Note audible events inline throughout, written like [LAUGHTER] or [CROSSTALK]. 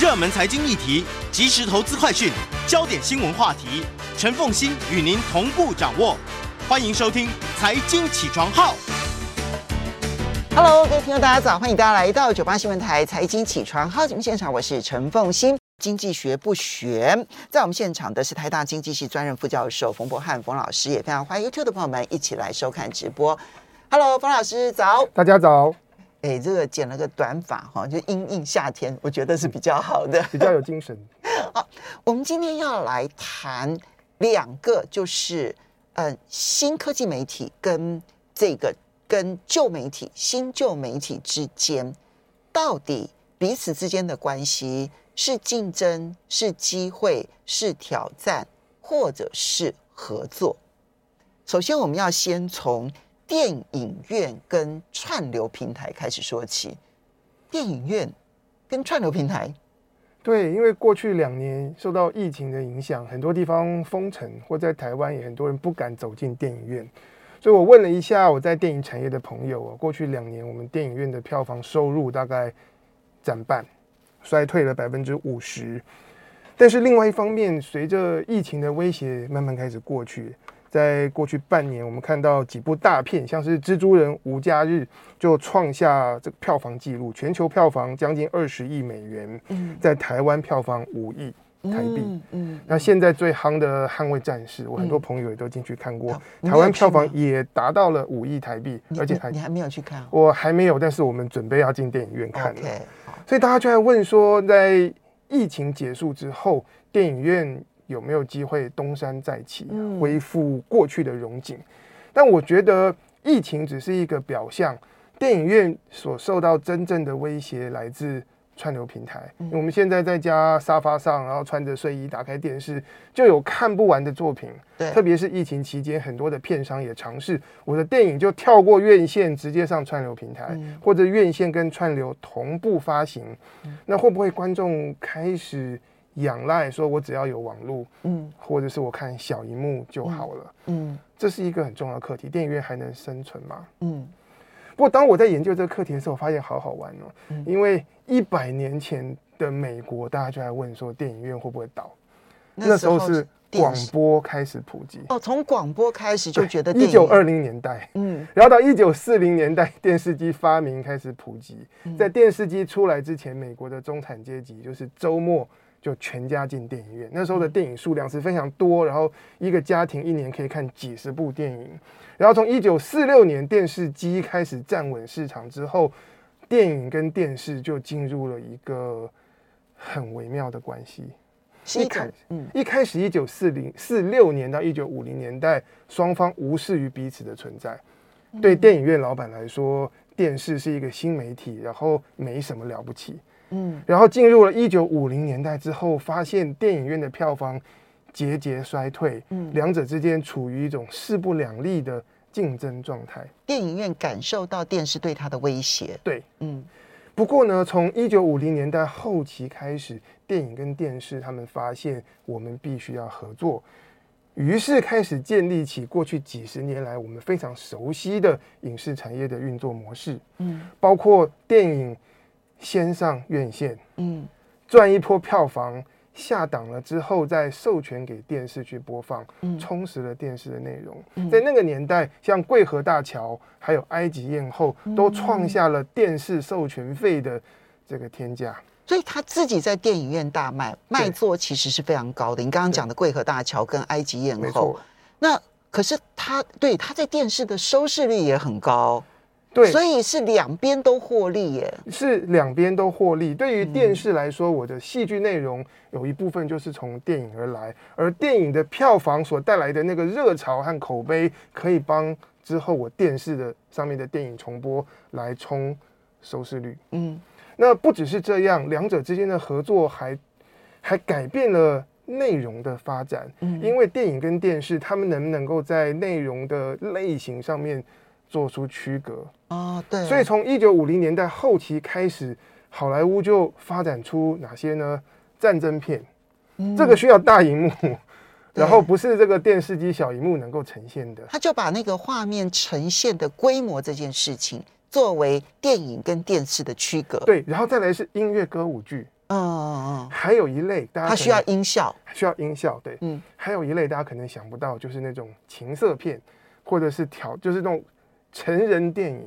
热门财经议题、即时投资快讯、焦点新闻话题，陈凤欣与您同步掌握。欢迎收听《财经起床号》。Hello，各位听众，大家早！欢迎大家来到九八新闻台《财经起床号》节目现场，我是陈凤欣。经济学不学，在我们现场的是台大经济系专任副教授冯博翰冯老师，也非常欢迎 YouTube 的朋友们一起来收看直播。Hello，冯老师早，大家早。哎，这个剪了个短发哈，就因应夏天，我觉得是比较好的，比较有精神。[LAUGHS] 好，我们今天要来谈两个，就是呃，新科技媒体跟这个跟旧媒体、新旧媒体之间，到底彼此之间的关系。是竞争，是机会，是挑战，或者是合作。首先，我们要先从电影院跟串流平台开始说起。电影院跟串流平台，对，因为过去两年受到疫情的影响，很多地方封城，或在台湾也很多人不敢走进电影院。所以我问了一下我在电影产业的朋友啊，过去两年我们电影院的票房收入大概涨半。衰退了百分之五十，但是另外一方面，随着疫情的威胁慢慢开始过去，在过去半年，我们看到几部大片，像是《蜘蛛人：无家日》就创下这个票房纪录，全球票房将近二十亿美元，在台湾票房五亿台币。嗯，嗯，那现在最夯的《捍卫战士》，我很多朋友也都进去看过，台湾票房也达到了五亿台币，而且还你还没有去看？我还没有，但是我们准备要进电影院看了。所以大家就在问说，在疫情结束之后，电影院有没有机会东山再起，恢复过去的荣景？但我觉得疫情只是一个表象，电影院所受到真正的威胁来自。串流平台，我们现在在家沙发上，然后穿着睡衣打开电视，就有看不完的作品。对，特别是疫情期间，很多的片商也尝试，我的电影就跳过院线，直接上串流平台，嗯、或者院线跟串流同步发行。嗯、那会不会观众开始仰赖说，我只要有网络，嗯，或者是我看小荧幕就好了？嗯，嗯，这是一个很重要的课题。电影院还能生存吗？嗯。不过，当我在研究这个课题的时候，我发现好好玩哦。因为一百年前的美国，大家就在问说，电影院会不会倒？那时候是广播开始普及哦，从广播开始就觉得一九二零年代，嗯，然后到一九四零年代，电视机发明开始普及。在电视机出来之前，美国的中产阶级就是周末。就全家进电影院，那时候的电影数量是非常多，然后一个家庭一年可以看几十部电影。然后从一九四六年电视机开始站稳市场之后，电影跟电视就进入了一个很微妙的关系。一开始，嗯，一开始一九四零四六年到一九五零年代，双方无视于彼此的存在。对电影院老板来说，电视是一个新媒体，然后没什么了不起。嗯，然后进入了一九五零年代之后，发现电影院的票房节节衰退，嗯，两者之间处于一种势不两立的竞争状态。电影院感受到电视对它的威胁，对，嗯。不过呢，从一九五零年代后期开始，电影跟电视他们发现我们必须要合作，于是开始建立起过去几十年来我们非常熟悉的影视产业的运作模式，嗯，包括电影。先上院线，嗯，赚一波票房，下档了之后再授权给电视去播放，嗯，充实了电视的内容。嗯，在那个年代，像《贵河大桥》还有《埃及艳后》都创下了电视授权费的这个天价。所以他自己在电影院大卖，卖座其实是非常高的。你刚刚讲的《贵河大桥》跟《埃及艳后》，那可是他对他在电视的收视率也很高。对，所以是两边都获利耶。是两边都获利。对于电视来说，我的戏剧内容有一部分就是从电影而来，而电影的票房所带来的那个热潮和口碑，可以帮之后我电视的上面的电影重播来冲收视率。嗯，那不只是这样，两者之间的合作还还改变了内容的发展。嗯，因为电影跟电视，他们能不能够在内容的类型上面做出区隔哦，对，所以从一九五零年代后期开始，好莱坞就发展出哪些呢？战争片，嗯、这个需要大荧幕，然后不是这个电视机小荧幕能够呈现的。他就把那个画面呈现的规模这件事情作为电影跟电视的区隔。对，然后再来是音乐歌舞剧，嗯嗯嗯。还有一类，大家它需要音效，需要音效，对，嗯。还有一类大家可能想不到，就是那种情色片，或者是挑，就是那种成人电影。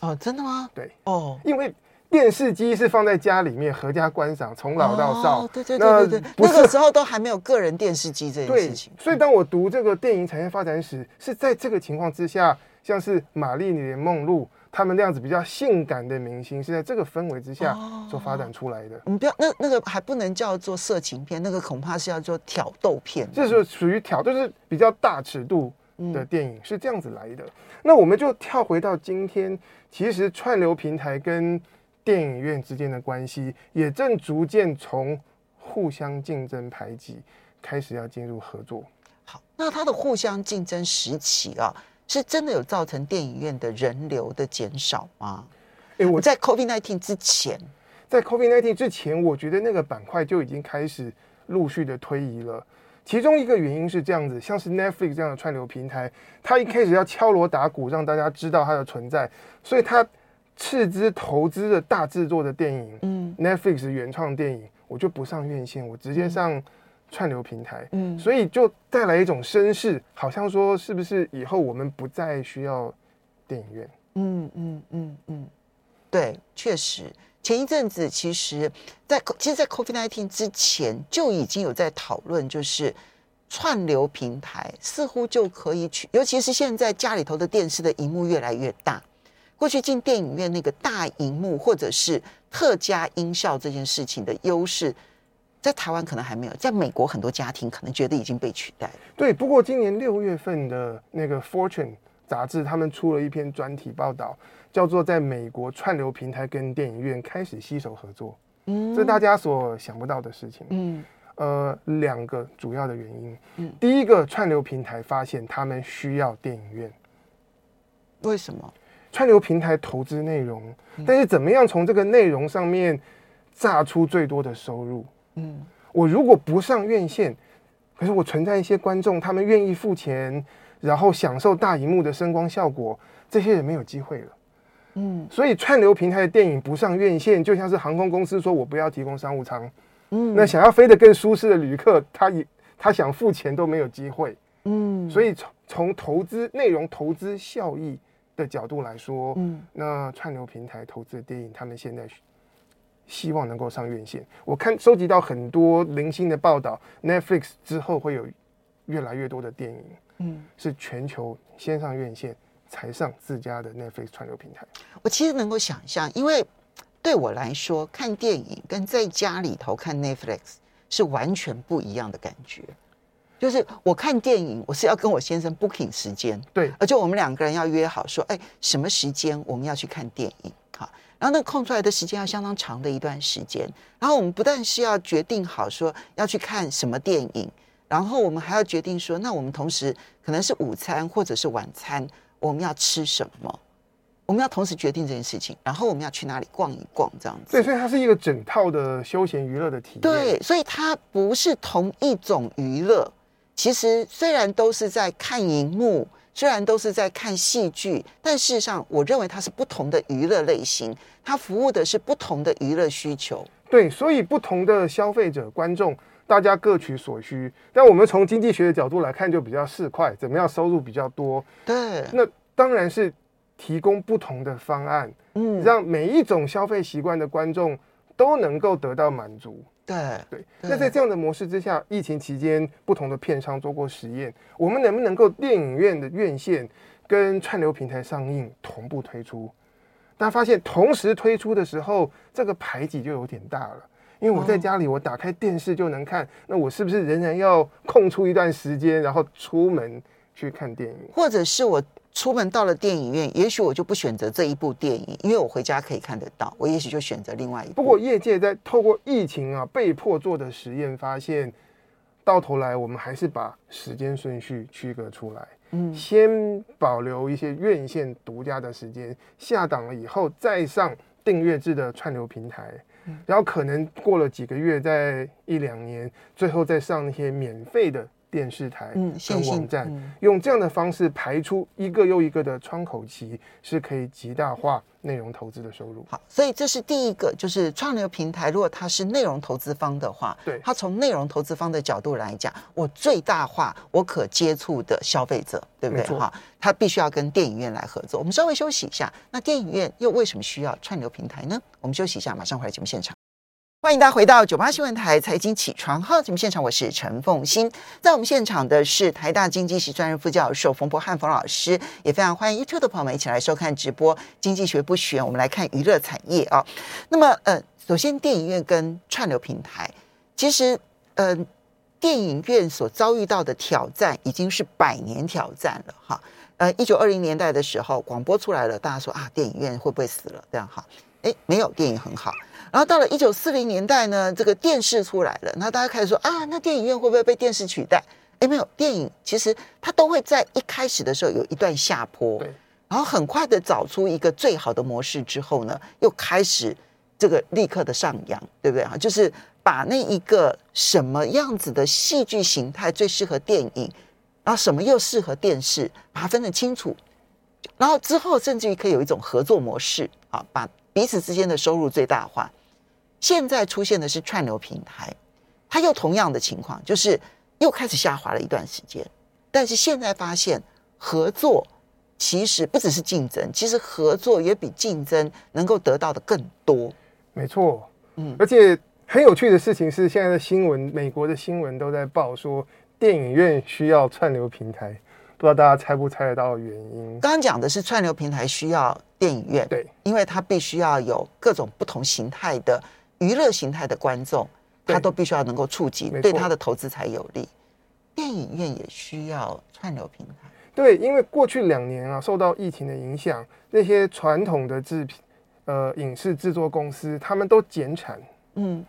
哦，真的吗？对，哦，因为。电视机是放在家里面，阖家观赏，从老到少。哦、对对对对对，那，那个时候都还没有个人电视机这件事情。所以当我读这个电影产业发展史，是在这个情况之下，像是玛丽莲梦露他们那样子比较性感的明星，是在这个氛围之下所发展出来的。你、哦、不要，那那个还不能叫做色情片，那个恐怕是要做挑逗片。这是属于挑，就是比较大尺度的电影，是这样子来的。那我们就跳回到今天，其实串流平台跟电影院之间的关系也正逐渐从互相竞争排挤开始要进入合作。好，那它的互相竞争时期啊，是真的有造成电影院的人流的减少吗？哎，我在 COVID-19 之前，在 COVID-19 之前，我觉得那个板块就已经开始陆续的推移了。其中一个原因是这样子，像是 Netflix 这样的串流平台，它一开始要敲锣打鼓让大家知道它的存在，所以它。斥资投资的大制作的电影，嗯，Netflix 原创电影，我就不上院线，我直接上串流平台，嗯，所以就带来一种声势，好像说是不是以后我们不再需要电影院？嗯嗯嗯嗯，对，确实，前一阵子其实在，其实，在 COVID-19 之前就已经有在讨论，就是串流平台似乎就可以取，尤其是现在家里头的电视的荧幕越来越大。过去进电影院那个大荧幕或者是特加音效这件事情的优势，在台湾可能还没有，在美国很多家庭可能觉得已经被取代。对，不过今年六月份的那个《Fortune》杂志，他们出了一篇专题报道，叫做在美国串流平台跟电影院开始携手合作。嗯，这是大家所想不到的事情。嗯，呃，两个主要的原因。嗯，第一个，串流平台发现他们需要电影院。为什么？串流平台投资内容，但是怎么样从这个内容上面榨出最多的收入？嗯，我如果不上院线，可是我存在一些观众，他们愿意付钱，然后享受大荧幕的声光效果，这些人没有机会了。嗯，所以串流平台的电影不上院线，就像是航空公司说我不要提供商务舱，嗯，那想要飞得更舒适的旅客，他也他想付钱都没有机会。嗯，所以从从投资内容投资效益的角度来说，嗯，那串流平台投资的电影，他们现在希望能够上院线。我看收集到很多零星的报道，Netflix 之后会有越来越多的电影，嗯，是全球先上院线，才上自家的 Netflix 串流平台。我其实能够想象，因为对我来说，看电影跟在家里头看 Netflix 是完全不一样的感觉。就是我看电影，我是要跟我先生 booking 时间，对，而且我们两个人要约好说，哎，什么时间我们要去看电影，好，然后那空出来的时间要相当长的一段时间，然后我们不但是要决定好说要去看什么电影，然后我们还要决定说，那我们同时可能是午餐或者是晚餐，我们要吃什么，我们要同时决定这件事情，然后我们要去哪里逛一逛，这样子。对，所以它是一个整套的休闲娱乐的体验。对，所以它不是同一种娱乐。其实虽然都是在看荧幕，虽然都是在看戏剧，但事实上，我认为它是不同的娱乐类型，它服务的是不同的娱乐需求。对，所以不同的消费者、观众，大家各取所需。但我们从经济学的角度来看，就比较市侩，怎么样收入比较多？对，那当然是提供不同的方案，嗯，让每一种消费习惯的观众都能够得到满足。对对，那在这样的模式之下，疫情期间不同的片商做过实验，我们能不能够电影院的院线跟串流平台上映同步推出？大家发现同时推出的时候，这个排挤就有点大了。因为我在家里，我打开电视就能看，那我是不是仍然要空出一段时间，然后出门去看电影？或者是我？出门到了电影院，也许我就不选择这一部电影，因为我回家可以看得到。我也许就选择另外一部。不过业界在透过疫情啊被迫做的实验发现，到头来我们还是把时间顺序区隔出来。嗯，先保留一些院线独家的时间，下档了以后再上订阅制的串流平台，然后可能过了几个月，在一两年，最后再上那些免费的电视台、嗯，线网站，嗯、用这样的方式排出一个又一个的窗口期，是可以极大化内容投资的收入。好，所以这是第一个，就是串流平台，如果它是内容投资方的话，对，它从内容投资方的角度来讲，我最大化我可接触的消费者，对不对？哈，它必须要跟电影院来合作。我们稍微休息一下，那电影院又为什么需要串流平台呢？我们休息一下，马上回来节目现场。欢迎大家回到九八新闻台财经起床号节目现场，我是陈凤欣。在我们现场的是台大经济系专任副教授冯博翰冯老师，也非常欢迎 YouTube 的朋友们一起来收看直播。经济学不悬，我们来看娱乐产业啊。那么，呃，首先电影院跟串流平台，其实，呃，电影院所遭遇到的挑战已经是百年挑战了哈。呃，一九二零年代的时候，广播出来了，大家说啊，电影院会不会死了？这样哈，哎，没有，电影很好。然后到了一九四零年代呢，这个电视出来了，那大家开始说啊，那电影院会不会被电视取代？哎，没有，电影其实它都会在一开始的时候有一段下坡，对，然后很快的找出一个最好的模式之后呢，又开始这个立刻的上扬，对不对啊？就是把那一个什么样子的戏剧形态最适合电影，然后什么又适合电视，把它分得清楚，然后之后甚至于可以有一种合作模式啊，把彼此之间的收入最大化。现在出现的是串流平台，它又同样的情况，就是又开始下滑了一段时间。但是现在发现，合作其实不只是竞争，其实合作也比竞争能够得到的更多。没错，嗯，而且很有趣的事情是，现在的新闻，美国的新闻都在报说，电影院需要串流平台。不知道大家猜不猜得到原因？刚刚讲的是串流平台需要电影院，对，因为它必须要有各种不同形态的。娱乐形态的观众，他都必须要能够触及，对他的投资才有利。电影院也需要串流平台。对，因为过去两年啊，受到疫情的影响，那些传统的制品，呃，影视制作公司，他们都减产。嗯，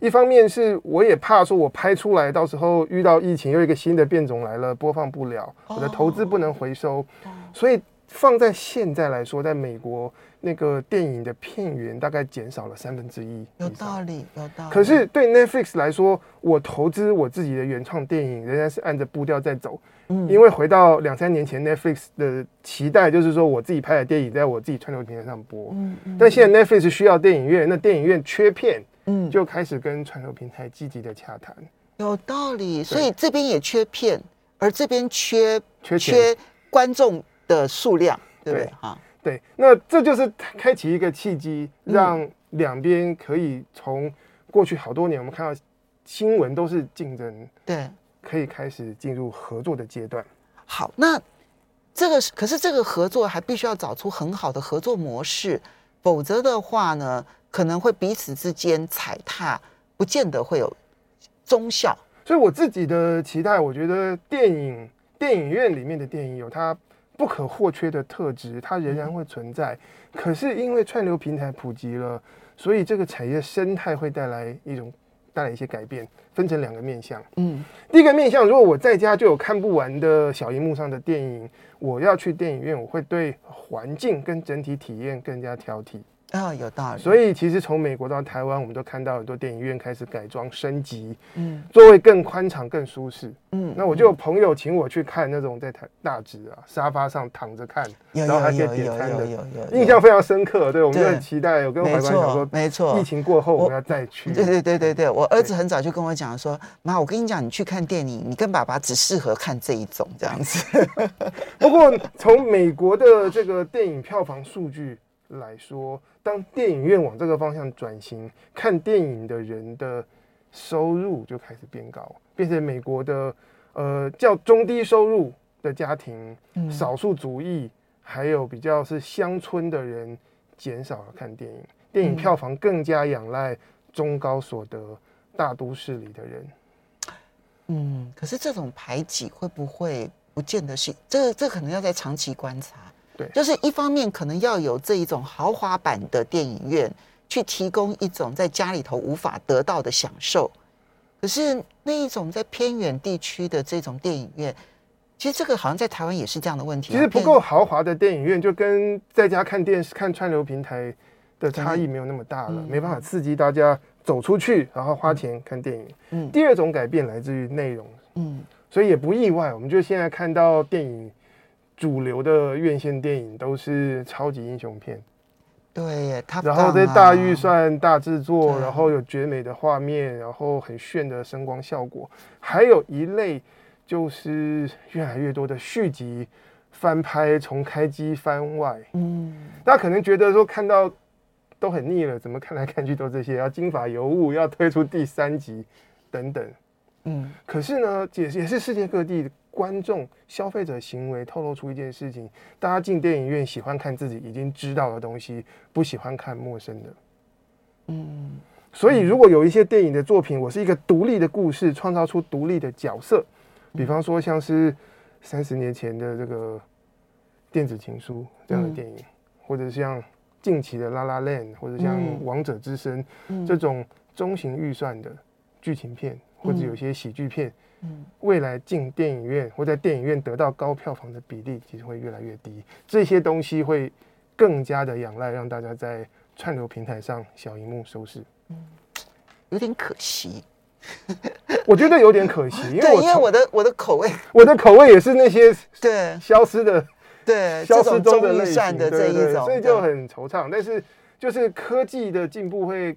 一方面是我也怕说，我拍出来到时候遇到疫情，又一个新的变种来了，播放不了，我的投资不能回收，所以放在现在来说，在美国。那个电影的片源大概减少了三分之一，有道理，有道理。可是对 Netflix 来说，我投资我自己的原创电影，仍然是按着步调在走。嗯，因为回到两三年前，Netflix 的期待就是说我自己拍的电影在我自己串流平台上播。嗯，但现在 Netflix 需要电影院，那电影院缺片，嗯，就开始跟串流平台积极的洽谈。有道理，所以这边也缺片，而这边缺缺缺观众的数量，对不对？哈。对，那这就是开启一个契机，让两边可以从过去好多年我们看到新闻都是竞争，对，可以开始进入合作的阶段。好，那这个可是这个合作还必须要找出很好的合作模式，否则的话呢，可能会彼此之间踩踏，不见得会有忠效。所以我自己的期待，我觉得电影电影院里面的电影有它。不可或缺的特质，它仍然会存在。可是因为串流平台普及了，所以这个产业生态会带来一种带来一些改变，分成两个面向。嗯，第一个面向，如果我在家就有看不完的小荧幕上的电影，我要去电影院，我会对环境跟整体体验更加挑剔。啊、哦，有道理。所以其实从美国到台湾，我们都看到很多电影院开始改装升级，嗯，座位更宽敞、更舒适，嗯。那我就有朋友请我去看那种在台大直啊沙发上躺着看，然后还可以点餐的，印象非常深刻。对，我们就很期待。我跟怀观讲说，没错，疫情过后我们要再去。对对对对对，我儿子很早就跟我讲说，妈，我跟你讲，你去看电影，你跟爸爸只适合看这一种这样子。[LAUGHS] 不过从美国的这个电影票房数据来说，当电影院往这个方向转型，看电影的人的收入就开始变高，变成美国的呃较中低收入的家庭、少数族裔，还有比较是乡村的人减少了看电影，电影票房更加仰赖中高所得大都市里的人。嗯，可是这种排挤会不会不见得是这这可能要在长期观察。对，就是一方面可能要有这一种豪华版的电影院，去提供一种在家里头无法得到的享受。可是那一种在偏远地区的这种电影院，其实这个好像在台湾也是这样的问题。其实不够豪华的电影院，就跟在家看电视、看串流平台的差异没有那么大了，嗯、没办法刺激大家走出去，然后花钱看电影。嗯，第二种改变来自于内容。嗯，所以也不意外。我们就现在看到电影主流的院线电影都是超级英雄片，对，他、啊、然后这大预算大制作，然后有绝美的画面，然后很炫的声光效果，还有一类就是越来越多的续集。翻拍、重开机、番外，嗯，大家可能觉得说看到都很腻了，怎么看来看去都这些？要金发尤物，要推出第三集，等等，嗯。可是呢，也也是世界各地观众、消费者行为透露出一件事情：大家进电影院喜欢看自己已经知道的东西，不喜欢看陌生的。嗯。所以，如果有一些电影的作品，我是一个独立的故事，创造出独立的角色，比方说像是。三十年前的这个电子情书这样的电影，嗯、或者像近期的《La La Land》，或者像《王者之声》嗯、这种中型预算的剧情片，或者有些喜剧片，嗯、未来进电影院或在电影院得到高票房的比例其实会越来越低。这些东西会更加的仰赖让大家在串流平台上小荧幕收视，嗯，有点可惜。我觉得有点可惜，[LAUGHS] 因为我因为我的我的口味，[LAUGHS] 我的口味也是那些对消失的对消失中的类型的这一种，所以就很惆怅。但是就是科技的进步会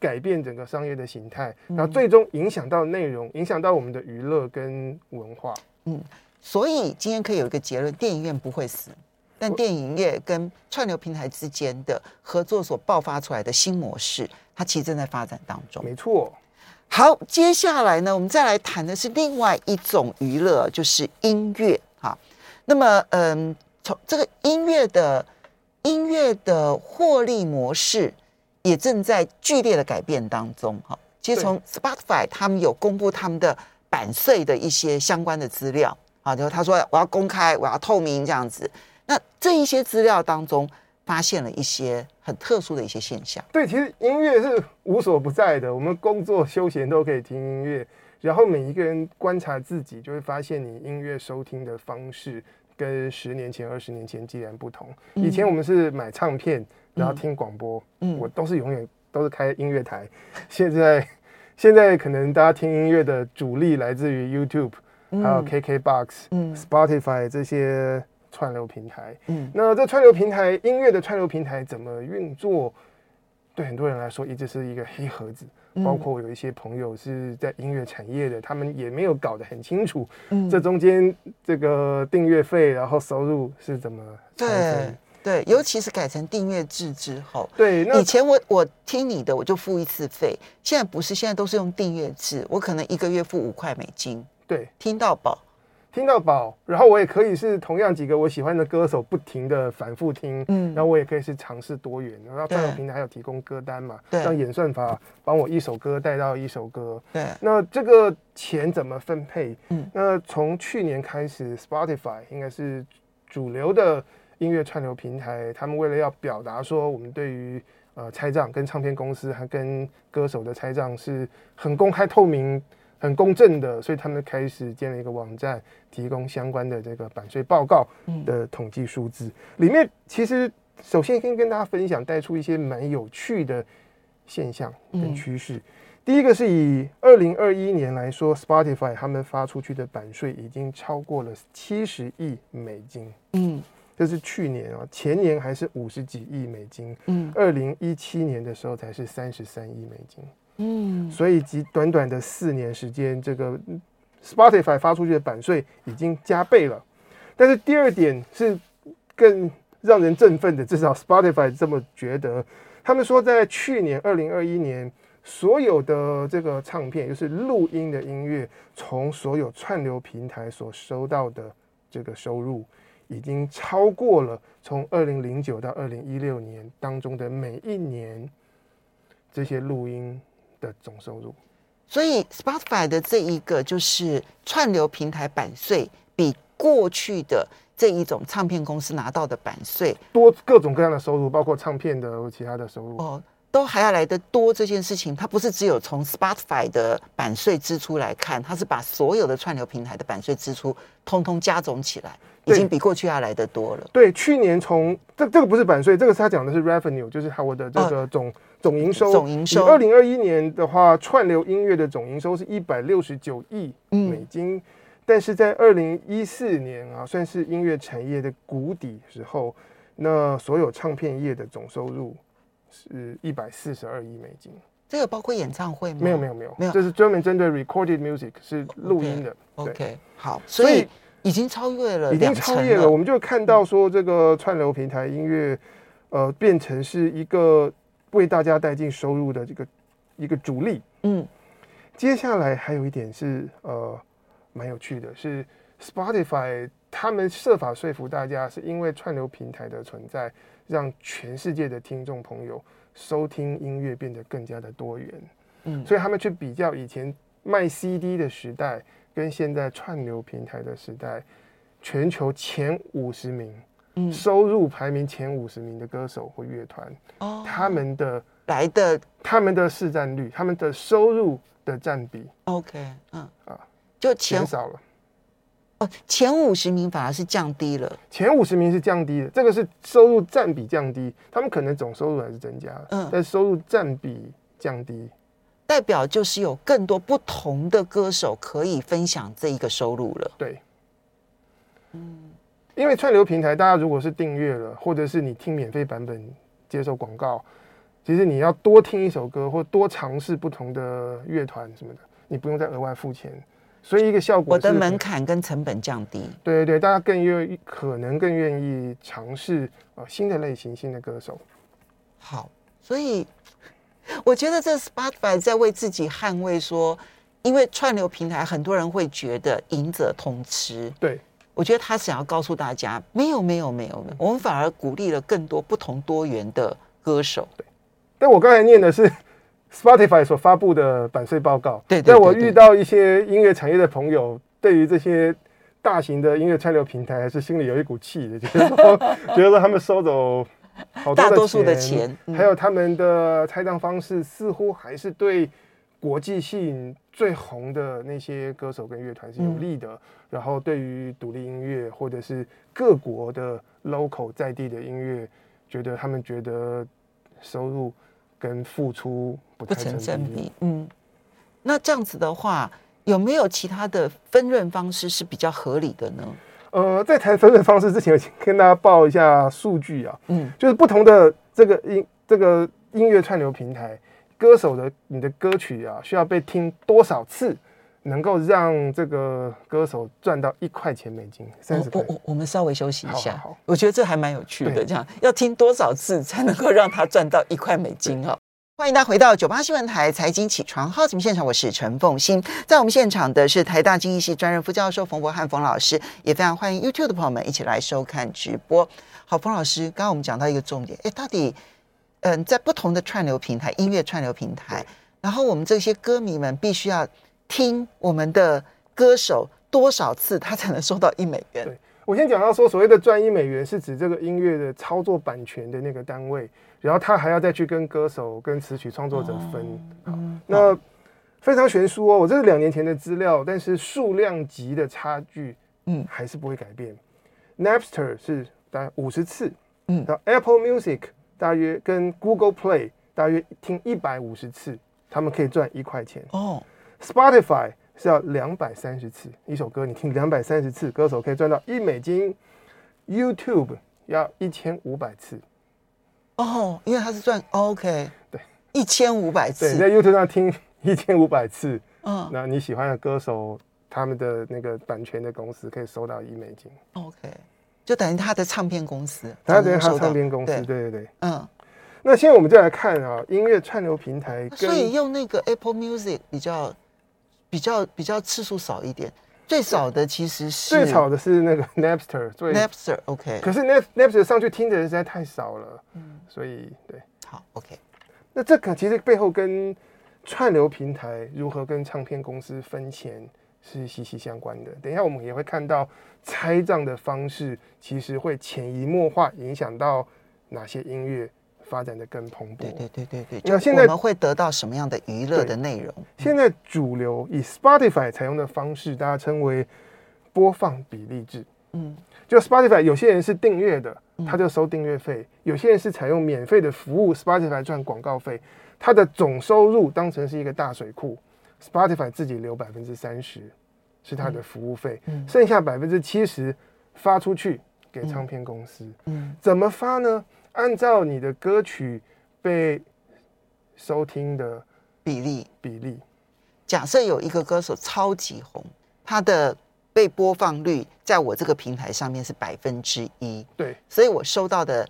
改变整个商业的形态，然后最终影响到内容，影响到我们的娱乐跟文化。嗯，所以今天可以有一个结论：电影院不会死，但电影业跟串流平台之间的合作所爆发出来的新模式，它其实正在发展当中。没错。好，接下来呢，我们再来谈的是另外一种娱乐，就是音乐。哈，那么，嗯，从这个音乐的音乐的获利模式也正在剧烈的改变当中。哈，其实从 Spotify 他们有公布他们的版税的一些相关的资料。啊，就是他说我要公开，我要透明这样子。那这一些资料当中。发现了一些很特殊的一些现象。对，其实音乐是无所不在的，我们工作休闲都可以听音乐。然后每一个人观察自己，就会发现你音乐收听的方式跟十年前、二十年前截然不同。以前我们是买唱片，然后听广播，嗯，我都是永远都是开音乐台。现在，现在可能大家听音乐的主力来自于 YouTube，还有 KKBox、嗯、Spotify 这些。串流平台，嗯，那这串流平台音乐的串流平台怎么运作？对很多人来说，一直是一个黑盒子。包括我有一些朋友是在音乐产业的，他们也没有搞得很清楚，嗯，这中间这个订阅费，然后收入是怎么？对对，尤其是改成订阅制之后，对，以前我我听你的我就付一次费，现在不是，现在都是用订阅制，我可能一个月付五块美金，对，听到饱。听到饱，然后我也可以是同样几个我喜欢的歌手，不停的反复听，嗯，然后我也可以是尝试多元，然后串流平台还有提供歌单嘛，对，让演算法帮我一首歌带到一首歌，对，那这个钱怎么分配？嗯，那从去年开始，Spotify 应该是主流的音乐串流平台，他们为了要表达说，我们对于呃拆账跟唱片公司还跟歌手的拆账是很公开透明。很公正的，所以他们开始建了一个网站，提供相关的这个版税报告的统计数字。里面其实首先先跟大家分享，带出一些蛮有趣的现象跟趋势。第一个是以二零二一年来说，Spotify 他们发出去的版税已经超过了七十亿美金。嗯，这是去年啊，前年还是五十几亿美金。嗯，二零一七年的时候才是三十三亿美金。嗯，所以即短短的四年时间，这个 Spotify 发出去的版税已经加倍了。但是第二点是更让人振奋的，至少 Spotify 这么觉得。他们说，在去年二零二一年，所有的这个唱片，就是录音的音乐，从所有串流平台所收到的这个收入，已经超过了从二零零九到二零一六年当中的每一年这些录音。的总收入，所以 Spotify 的这一个就是串流平台版税，比过去的这一种唱片公司拿到的版税多各种各样的收入，包括唱片的其他的收入哦，都还要来得多。这件事情它不是只有从 Spotify 的版税支出来看，它是把所有的串流平台的版税支出通通加总起来，已经比过去要来得多了。对，去年从这这个不是版税，这个是他讲的是 revenue，就是他我的这个总。哦总营收，总营收，二零二一年的话，串流音乐的总营收是一百六十九亿美金。嗯、但是在二零一四年啊，算是音乐产业的谷底时候，那所有唱片业的总收入是一百四十二亿美金。这个包括演唱会吗？没有没有没有没有，这是专门针对 recorded music 是录音的。Okay, OK，好，所以已经超越了，已经超越了。我们就看到说，这个串流平台音乐，呃，变成是一个为大家带进收入的这个一个主力。嗯，接下来还有一点是呃，蛮有趣的，是 Spotify 他们设法说服大家，是因为串流平台的存在，让全世界的听众朋友。收听音乐变得更加的多元，嗯，所以他们去比较以前卖 CD 的时代跟现在串流平台的时代，全球前五十名，嗯，收入排名前五十名的歌手或乐团，哦，他们的来的他们的市占率，他们的收入的占比，OK，嗯啊，就减少了。哦，前五十名反而是降低了。前五十名是降低的，这个是收入占比降低，他们可能总收入还是增加，嗯，但收入占比降低，代表就是有更多不同的歌手可以分享这一个收入了。对，嗯，因为串流平台，大家如果是订阅了，或者是你听免费版本接受广告，其实你要多听一首歌或多尝试不同的乐团什么的，你不用再额外付钱。所以一个效果，我的门槛跟成本降低。对对对，大家更愿意，可能更愿意尝试呃新的类型、新的歌手。好，所以我觉得这 Spotify 在为自己捍卫说，因为串流平台很多人会觉得赢者通吃。对，我觉得他想要告诉大家，没有没有没有，我们反而鼓励了更多不同多元的歌手。对，但我刚才念的是。Spotify 所发布的版税报告，对，但我遇到一些音乐产业的朋友，对于这些大型的音乐串流平台，还是心里有一股气的，就是说，觉得说他们收走好多的钱，还有他们的拆账方式，似乎还是对国际性最红的那些歌手跟乐团是有利的。然后，对于独立音乐或者是各国的 local 在地的音乐，觉得他们觉得收入。跟付出不太成正比，嗯，那这样子的话，有没有其他的分润方式是比较合理的呢？呃，在谈分润方式之前，我先跟大家报一下数据啊，嗯，就是不同的这个音这个音乐串流平台，歌手的你的歌曲啊，需要被听多少次？能够让这个歌手赚到一块钱美金，三十块。我我我们稍微休息一下，好好好，我觉得这还蛮有趣的。这样要听多少次才能够让他赚到一块美金？哈，欢迎大家回到九八新闻台财经起床号节目现场，我是陈凤欣，在我们现场的是台大经济系专任副教授冯博翰冯老师，也非常欢迎 YouTube 的朋友们一起来收看直播。好，冯老师，刚刚我们讲到一个重点，哎，到底嗯，在不同的串流平台，音乐串流平台，然后我们这些歌迷们必须要。听我们的歌手多少次，他才能收到一美元？对，我先讲到说，所谓的赚一美元是指这个音乐的操作版权的那个单位，然后他还要再去跟歌手、跟词曲创作者分。哦、那非常悬殊哦，我这是两年前的资料，但是数量级的差距，嗯，还是不会改变。嗯、Napster 是大概五十次，嗯，然后 Apple Music 大约跟 Google Play 大约听一百五十次，他们可以赚一块钱哦。Spotify 是要两百三十次一首歌，你听两百三十次，歌手可以赚到一美金。YouTube 要一千五百次哦，因为他是赚 OK，对，一千五百次。对，在 YouTube 上听 [LAUGHS] 一千五百次，嗯，那你喜欢的歌手，他们的那个版权的公司可以收到一美金。OK，就等于他的唱片公司，他等于他的唱片公司，对对对，嗯。那现在我们就来看啊，音乐串流平台，所以用那个 Apple Music 比较比较比较次数少一点，最少的其实是最少的是那个 [LAUGHS] Napster，最 Napster OK，可是 Napster 上去听的人实在太少了，嗯，所以对，好 OK，那这个其实背后跟串流平台如何跟唱片公司分钱是息息相关的。等一下我们也会看到拆账的方式，其实会潜移默化影响到哪些音乐。发展的更蓬勃，对对对对对。那现在我们会得到什么样的娱乐的内容？现在主流以 Spotify 采用的方式，大家称为播放比例制。嗯，就 Spotify 有些人是订阅的，他就收订阅费；有些人是采用免费的服务，Spotify 赚广告费。他的总收入当成是一个大水库，Spotify 自己留百分之三十，是他的服务费，嗯、剩下百分之七十发出去给唱片公司。嗯，怎么发呢？按照你的歌曲被收听的比例比例。假设有一个歌手超级红，他的被播放率在我这个平台上面是百分之一，对，所以我收到的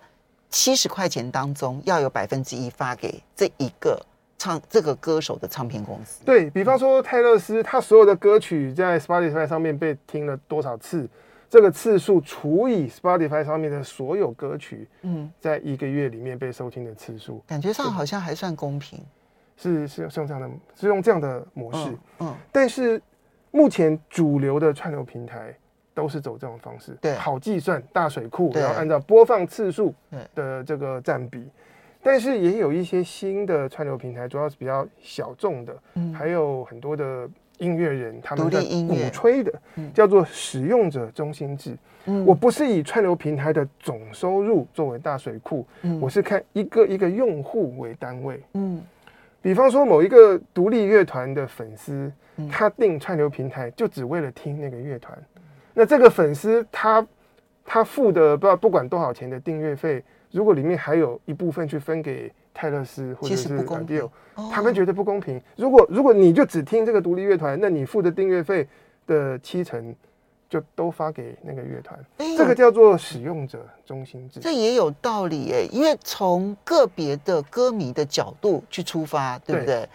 七十块钱当中要有百分之一发给这一个唱这个歌手的唱片公司。对，比方说泰勒斯，他所有的歌曲在 Spotify 上面被听了多少次，这个次数除以 Spotify 上面的所有歌曲，嗯，在一个月里面被收听的次数，感觉上好像还算公平。是是用这样的，是用这样的模式，嗯，嗯，但是目前主流的串流平台都是走这种方式，对，好计算大水库，然后按照播放次数的这个占比，但是也有一些新的串流平台，主要是比较小众的，嗯，还有很多的音乐人他们在鼓吹的，叫做使用者中心制，嗯，我不是以串流平台的总收入作为大水库，嗯，我是看一个一个用户为单位，嗯。比方说，某一个独立乐团的粉丝，他订串流平台就只为了听那个乐团。那这个粉丝他他付的不不管多少钱的订阅费，如果里面还有一部分去分给泰勒斯或者是 Adele，他们觉得不公平。如果如果你就只听这个独立乐团，那你付的订阅费的七成。就都发给那个乐团，欸、这个叫做使用者中心制。这也有道理诶，因为从个别的歌迷的角度去出发，对不对？对，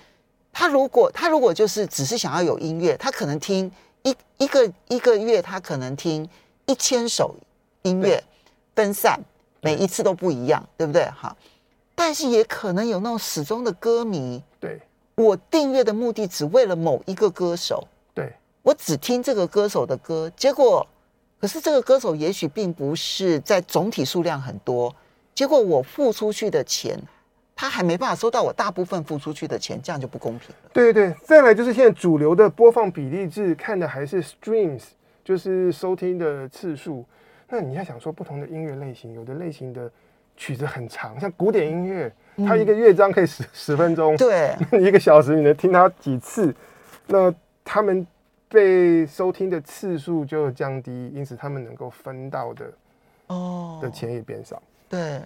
他如果他如果就是只是想要有音乐，他可能听一一个一个月，他可能听一千首音乐，分散每一次都不一样，对不对？好，但是也可能有那种始终的歌迷，对，我订阅的目的只为了某一个歌手。对我只听这个歌手的歌，结果，可是这个歌手也许并不是在总体数量很多，结果我付出去的钱，他还没办法收到我大部分付出去的钱，这样就不公平了。对对对，再来就是现在主流的播放比例制，看的还是 streams，就是收听的次数。那你要想说不同的音乐类型，有的类型的曲子很长，像古典音乐，它一个乐章可以十十分钟，对，[LAUGHS] 一个小时你能听它几次？那他们。被收听的次数就降低，因此他们能够分到的哦的钱也变少。对，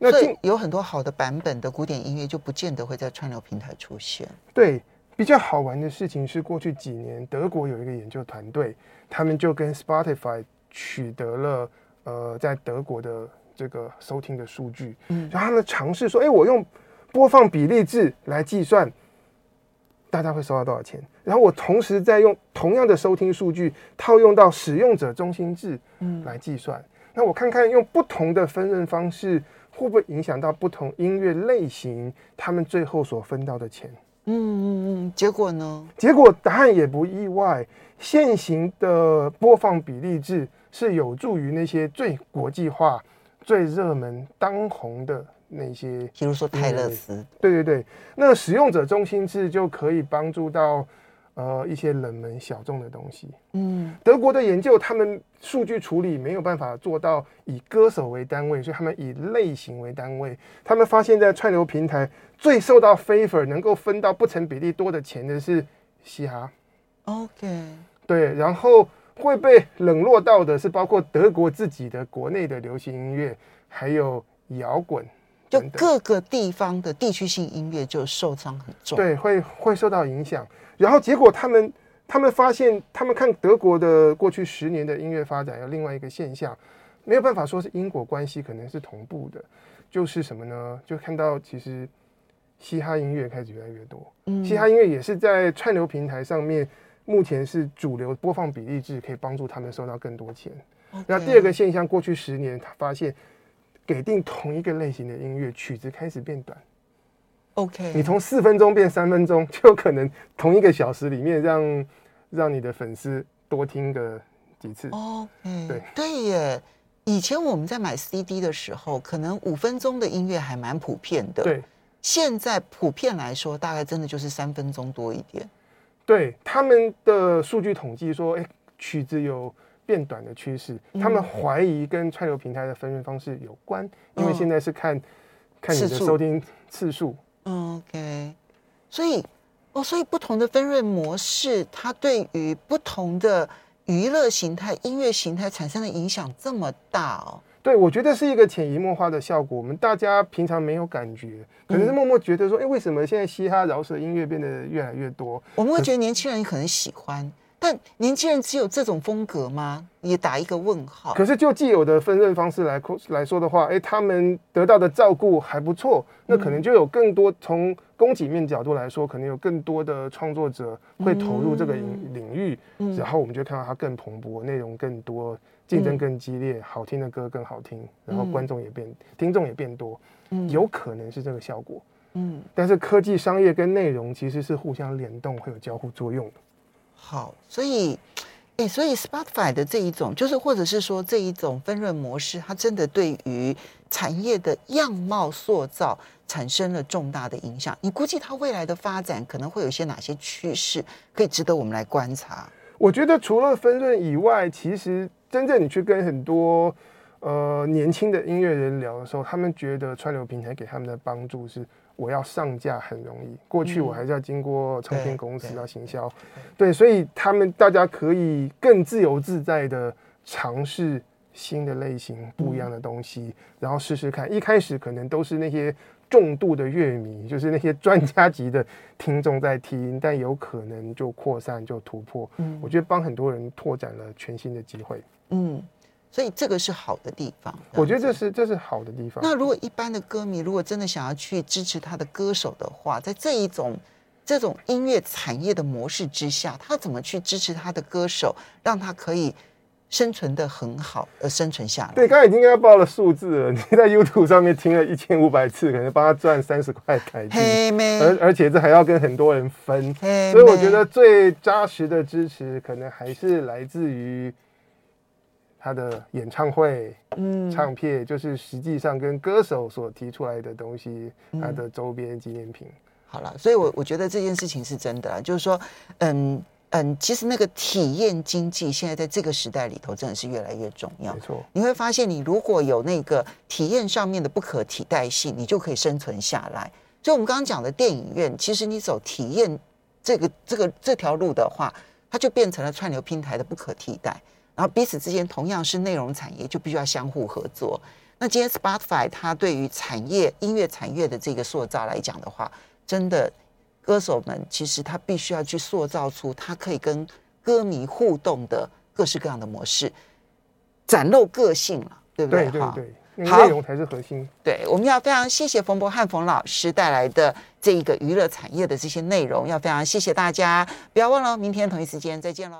那有很多好的版本的古典音乐就不见得会在串流平台出现。对，比较好玩的事情是，过去几年德国有一个研究团队，他们就跟 Spotify 取得了呃在德国的这个收听的数据，嗯，然后他们尝试说，哎，我用播放比例制来计算。大家会收到多少钱？然后我同时再用同样的收听数据套用到使用者中心制，嗯，来计算。那我看看用不同的分润方式会不会影响到不同音乐类型，他们最后所分到的钱。嗯嗯嗯。结果呢？结果答案也不意外。现行的播放比例制是有助于那些最国际化、最热门、当红的。那些，比如说泰勒斯，对对对，那使用者中心制就可以帮助到呃一些冷门小众的东西。嗯，德国的研究，他们数据处理没有办法做到以歌手为单位，所以他们以类型为单位。他们发现，在串流平台最受到 favor 能够分到不成比例多的钱的是嘻哈。OK，对，然后会被冷落到的是包括德国自己的国内的流行音乐，还有摇滚。就各个地方的地区性音乐就受伤很重，对，会会受到影响。然后结果他们他们发现，他们看德国的过去十年的音乐发展，有另外一个现象，没有办法说是因果关系，可能是同步的。就是什么呢？就看到其实嘻哈音乐开始越来越多，嗯，嘻哈音乐也是在串流平台上面，目前是主流播放比例制，可以帮助他们收到更多钱。那第二个现象，过去十年他发现。给定同一个类型的音乐曲子开始变短，OK，你从四分钟变三分钟，就有可能同一个小时里面让让你的粉丝多听个几次。OK，对对耶。以前我们在买 CD 的时候，可能五分钟的音乐还蛮普遍的。对，现在普遍来说，大概真的就是三分钟多一点。对，他们的数据统计说，哎，曲子有。变短的趋势，他们怀疑跟串流平台的分润方式有关，因为现在是看看你的收听次数。嗯，OK。所以哦，所以不同的分润模式，它对于不同的娱乐形态、音乐形态产生的影响这么大哦。对，我觉得是一个潜移默化的效果。我们大家平常没有感觉，可能是默默觉得说，哎、嗯，为什么现在嘻哈饶舌音乐变得越来越多？我们会觉得年轻人可能喜欢。但年轻人只有这种风格吗？也打一个问号。可是就既有的分润方式来来说的话，哎，他们得到的照顾还不错，那可能就有更多从供给面角度来说，可能有更多的创作者会投入这个领领域，然后我们就看到它更蓬勃，内容更多，竞争更激烈，好听的歌更好听，然后观众也变，听众也变多，嗯有可能是这个效果。嗯，但是科技、商业跟内容其实是互相联动，会有交互作用的。好，所以，哎，所以 Spotify 的这一种，就是或者是说这一种分润模式，它真的对于产业的样貌塑造产生了重大的影响。你估计它未来的发展可能会有一些哪些趋势，可以值得我们来观察？我觉得除了分润以外，其实真正你去跟很多呃年轻的音乐人聊的时候，他们觉得串流平台给他们的帮助是。我要上架很容易，过去我还是要经过唱片公司要行销，对，所以他们大家可以更自由自在的尝试新的类型、不一样的东西，然后试试看。一开始可能都是那些重度的乐迷，就是那些专家级的听众在听，但有可能就扩散就突破。嗯，我觉得帮很多人拓展了全新的机会。嗯。所以这个是好的地方，我觉得这是这是好的地方。那如果一般的歌迷如果真的想要去支持他的歌手的话，在这一种这种音乐产业的模式之下，他怎么去支持他的歌手，让他可以生存的很好，而生存下来？对，刚才已经要报了数字了。你在 YouTube 上面听了一千五百次，可能帮他赚三十块台币，而而且这还要跟很多人分，所以我觉得最扎实的支持，可能还是来自于。他的演唱会、嗯，唱片就是实际上跟歌手所提出来的东西，他的周边纪念品。好了，所以我我觉得这件事情是真的啦，就是说，嗯嗯，其实那个体验经济现在在这个时代里头真的是越来越重要。没错，你会发现，你如果有那个体验上面的不可替代性，你就可以生存下来。所以我们刚刚讲的电影院，其实你走体验这个这个这条路的话，它就变成了串流平台的不可替代。然后彼此之间同样是内容产业，就必须要相互合作。那今天 Spotify 它对于产业音乐产业的这个塑造来讲的话，真的歌手们其实他必须要去塑造出他可以跟歌迷互动的各式各样的模式，展露个性了，对不对？对对对，内容才是核心。对，我们要非常谢谢冯博翰冯老师带来的这一个娱乐产业的这些内容，要非常谢谢大家。不要忘了，明天同一时间再见喽。